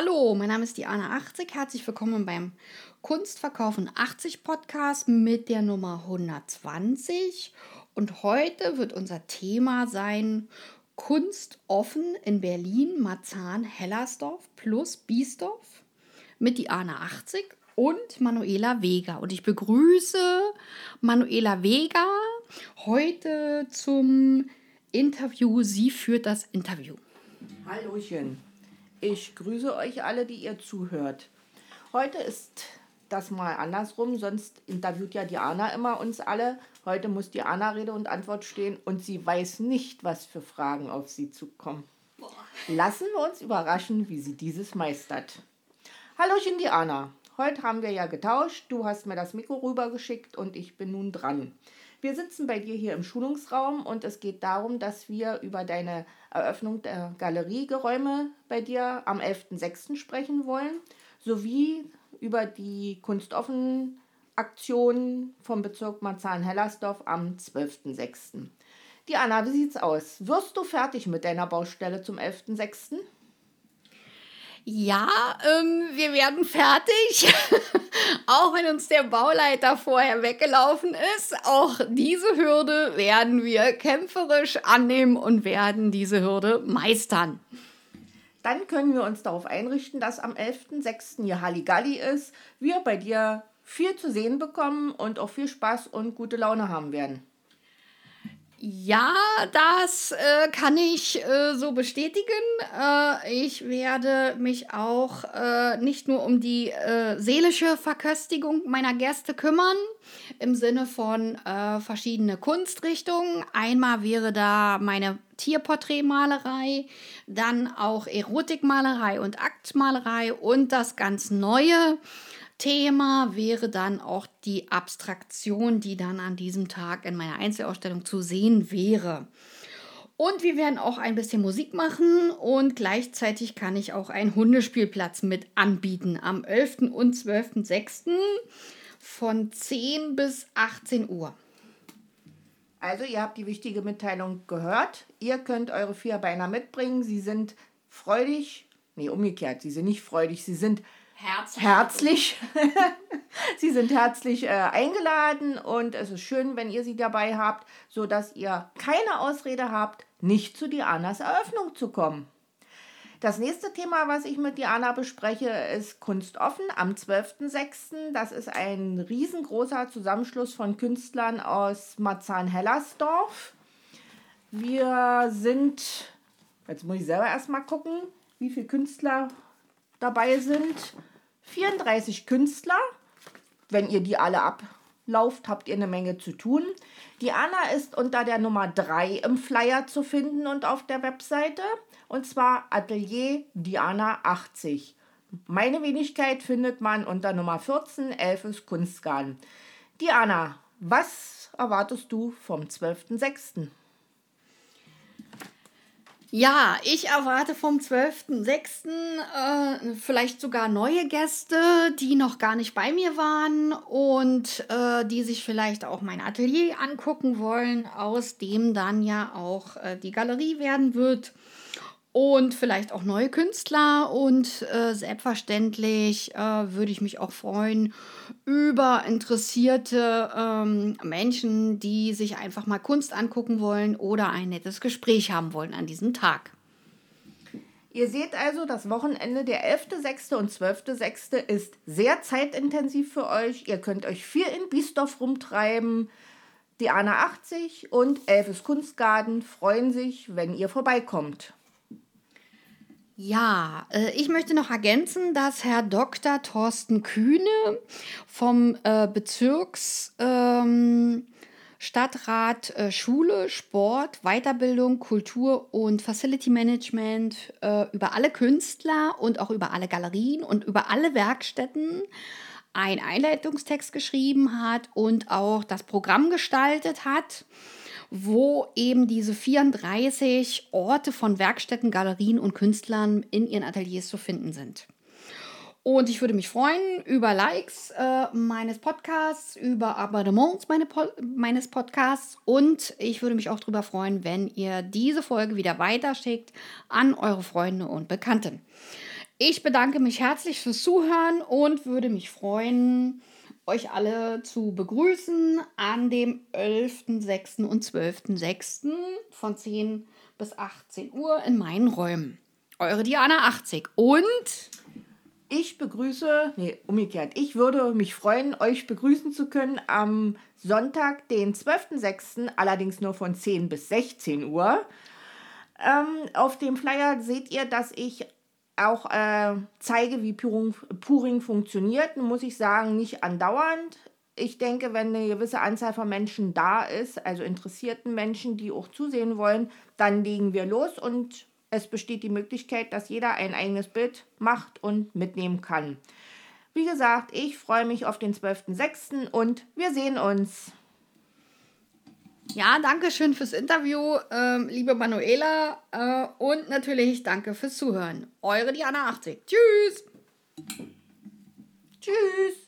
Hallo, mein Name ist Diana 80. Herzlich willkommen beim Kunstverkaufen 80 Podcast mit der Nummer 120. Und heute wird unser Thema sein Kunst offen in Berlin, Marzahn, Hellersdorf plus Biesdorf mit Diana 80 und Manuela Vega. Und ich begrüße Manuela Vega heute zum Interview. Sie führt das Interview. Hallöchen. Ich grüße euch alle, die ihr zuhört. Heute ist das mal andersrum, sonst interviewt ja Diana immer uns alle. Heute muss Diana Rede und Antwort stehen und sie weiß nicht, was für Fragen auf sie zukommen. Lassen wir uns überraschen, wie sie dieses meistert. Hallöchen Diana, heute haben wir ja getauscht. Du hast mir das Mikro rübergeschickt und ich bin nun dran. Wir sitzen bei dir hier im Schulungsraum und es geht darum, dass wir über deine Eröffnung der Galeriegeräume bei dir am 11.06. sprechen wollen, sowie über die Kunstoffen Aktion vom Bezirk Marzahn-Hellersdorf am 12.06. Diana, wie sieht's aus? Wirst du fertig mit deiner Baustelle zum 11.06.? Ja, ähm, wir werden fertig. auch wenn uns der Bauleiter vorher weggelaufen ist, auch diese Hürde werden wir kämpferisch annehmen und werden diese Hürde meistern. Dann können wir uns darauf einrichten, dass am 11.06. hier Halligalli ist, wir bei dir viel zu sehen bekommen und auch viel Spaß und gute Laune haben werden. Ja, das äh, kann ich äh, so bestätigen. Äh, ich werde mich auch äh, nicht nur um die äh, seelische Verköstigung meiner Gäste kümmern, im Sinne von äh, verschiedene Kunstrichtungen. Einmal wäre da meine Tierporträtmalerei, dann auch Erotikmalerei und Aktmalerei und das ganz Neue Thema wäre dann auch die Abstraktion, die dann an diesem Tag in meiner Einzelausstellung zu sehen wäre. Und wir werden auch ein bisschen Musik machen und gleichzeitig kann ich auch einen Hundespielplatz mit anbieten am 11. und 12.06. von 10 bis 18 Uhr. Also ihr habt die wichtige Mitteilung gehört. Ihr könnt eure Vierbeiner mitbringen. Sie sind freudig, nee, umgekehrt, sie sind nicht freudig, sie sind herzlich. herzlich. sie sind herzlich äh, eingeladen und es ist schön, wenn ihr sie dabei habt, sodass ihr keine Ausrede habt, nicht zu Dianas Eröffnung zu kommen. Das nächste Thema, was ich mit Diana bespreche, ist Kunstoffen am 12.06. Das ist ein riesengroßer Zusammenschluss von Künstlern aus Marzahn-Hellersdorf. Wir sind, jetzt muss ich selber erstmal gucken, wie viele Künstler dabei sind. 34 Künstler. Wenn ihr die alle ablauft, habt ihr eine Menge zu tun. Die Anna ist unter der Nummer 3 im Flyer zu finden und auf der Webseite. Und zwar Atelier Diana 80. Meine Wenigkeit findet man unter Nummer 14, Elfes Kunstgarten. Diana, was erwartest du vom 12.06.? Ja, ich erwarte vom 12.06. Äh, vielleicht sogar neue Gäste, die noch gar nicht bei mir waren und äh, die sich vielleicht auch mein Atelier angucken wollen, aus dem dann ja auch äh, die Galerie werden wird und vielleicht auch neue Künstler. Und äh, selbstverständlich äh, würde ich mich auch freuen über interessierte ähm, Menschen, die sich einfach mal Kunst angucken wollen oder ein nettes Gespräch haben wollen an diesem Tag. Ihr seht also, das Wochenende der 11.6. und 12.6. ist sehr zeitintensiv für euch. Ihr könnt euch viel in Biesdorf rumtreiben. Diana 80 und Elfes Kunstgarten freuen sich, wenn ihr vorbeikommt. Ja, äh, ich möchte noch ergänzen, dass Herr Dr. Thorsten Kühne vom äh, Bezirks ähm, äh, Schule, Sport, Weiterbildung, Kultur und Facility Management über alle Künstler und auch über alle Galerien und über alle Werkstätten einen Einleitungstext geschrieben hat und auch das Programm gestaltet hat wo eben diese 34 Orte von Werkstätten, Galerien und Künstlern in ihren Ateliers zu finden sind. Und ich würde mich freuen über Likes äh, meines Podcasts, über Abonnements meine po meines Podcasts und ich würde mich auch darüber freuen, wenn ihr diese Folge wieder weiterschickt an eure Freunde und Bekannten. Ich bedanke mich herzlich fürs Zuhören und würde mich freuen, euch alle zu begrüßen an dem 11.06. und 12.06. von 10 bis 18 Uhr in meinen Räumen. Eure Diana 80 und ich begrüße, nee, umgekehrt, ich würde mich freuen, euch begrüßen zu können am Sonntag, den 12.06., allerdings nur von 10 bis 16 Uhr. Ähm, auf dem Flyer seht ihr, dass ich auch äh, zeige, wie Puring, Puring funktioniert. Muss ich sagen, nicht andauernd. Ich denke, wenn eine gewisse Anzahl von Menschen da ist, also interessierten Menschen, die auch zusehen wollen, dann legen wir los und es besteht die Möglichkeit, dass jeder ein eigenes Bild macht und mitnehmen kann. Wie gesagt, ich freue mich auf den 12.06. und wir sehen uns. Ja, danke schön fürs Interview, ähm, liebe Manuela. Äh, und natürlich danke fürs Zuhören. Eure Diana 80. Tschüss. Tschüss.